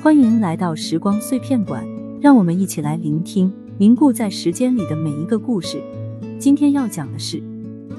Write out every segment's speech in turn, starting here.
欢迎来到时光碎片馆，让我们一起来聆听凝固在时间里的每一个故事。今天要讲的是，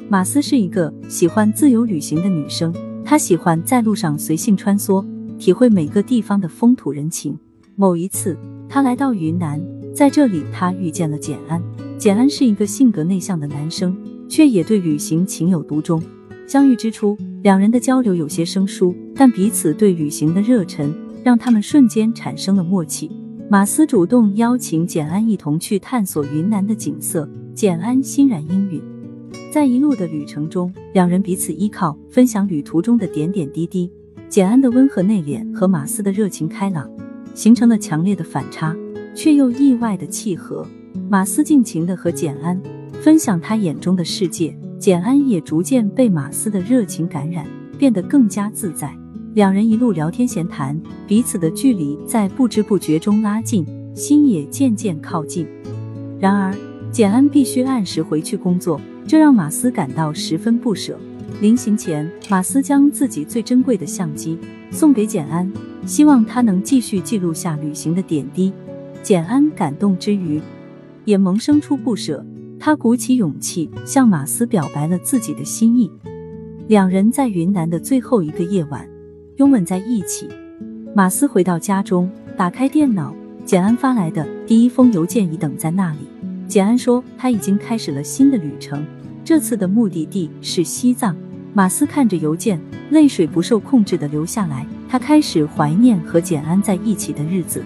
马斯是一个喜欢自由旅行的女生，她喜欢在路上随性穿梭，体会每个地方的风土人情。某一次，她来到云南，在这里她遇见了简安。简安是一个性格内向的男生，却也对旅行情有独钟。相遇之初，两人的交流有些生疏，但彼此对旅行的热忱让他们瞬间产生了默契。马斯主动邀请简安一同去探索云南的景色，简安欣然应允。在一路的旅程中，两人彼此依靠，分享旅途中的点点滴滴。简安的温和内敛和马斯的热情开朗，形成了强烈的反差，却又意外的契合。马斯尽情的和简安分享他眼中的世界。简安也逐渐被马斯的热情感染，变得更加自在。两人一路聊天闲谈，彼此的距离在不知不觉中拉近，心也渐渐靠近。然而，简安必须按时回去工作，这让马斯感到十分不舍。临行前，马斯将自己最珍贵的相机送给简安，希望他能继续记录下旅行的点滴。简安感动之余，也萌生出不舍。他鼓起勇气向马斯表白了自己的心意，两人在云南的最后一个夜晚拥吻在一起。马斯回到家中，打开电脑，简安发来的第一封邮件已等在那里。简安说他已经开始了新的旅程，这次的目的地是西藏。马斯看着邮件，泪水不受控制的流下来。他开始怀念和简安在一起的日子，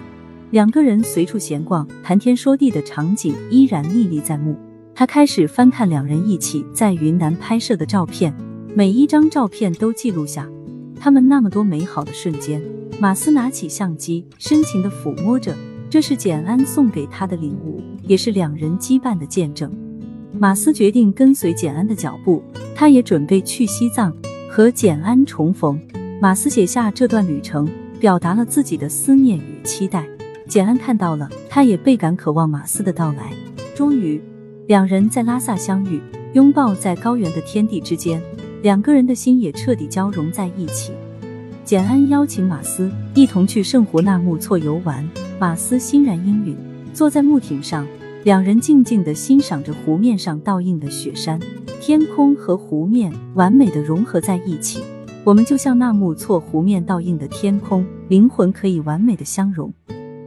两个人随处闲逛、谈天说地的场景依然历历在目。他开始翻看两人一起在云南拍摄的照片，每一张照片都记录下他们那么多美好的瞬间。马斯拿起相机，深情地抚摸着，这是简安送给他的礼物，也是两人羁绊的见证。马斯决定跟随简安的脚步，他也准备去西藏和简安重逢。马斯写下这段旅程，表达了自己的思念与期待。简安看到了，他也倍感渴望马斯的到来。终于。两人在拉萨相遇，拥抱在高原的天地之间，两个人的心也彻底交融在一起。简安邀请马斯一同去圣湖纳木错游玩，马斯欣然应允。坐在木艇上，两人静静地欣赏着湖面上倒映的雪山，天空和湖面完美的融合在一起。我们就像纳木错湖面倒映的天空，灵魂可以完美的相融。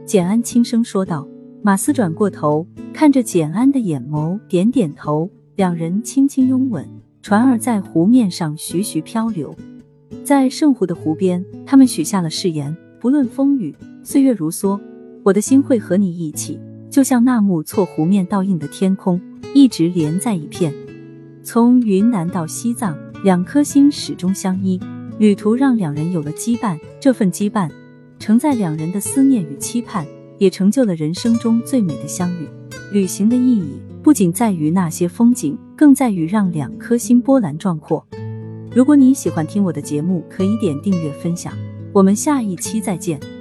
简安轻声说道。马斯转过头，看着简安的眼眸，点点头。两人轻轻拥吻，船儿在湖面上徐徐漂流。在圣湖的湖边，他们许下了誓言：不论风雨，岁月如梭，我的心会和你一起，就像纳木错湖面倒映的天空，一直连在一片。从云南到西藏，两颗心始终相依。旅途让两人有了羁绊，这份羁绊承载两人的思念与期盼。也成就了人生中最美的相遇。旅行的意义不仅在于那些风景，更在于让两颗心波澜壮阔。如果你喜欢听我的节目，可以点订阅分享。我们下一期再见。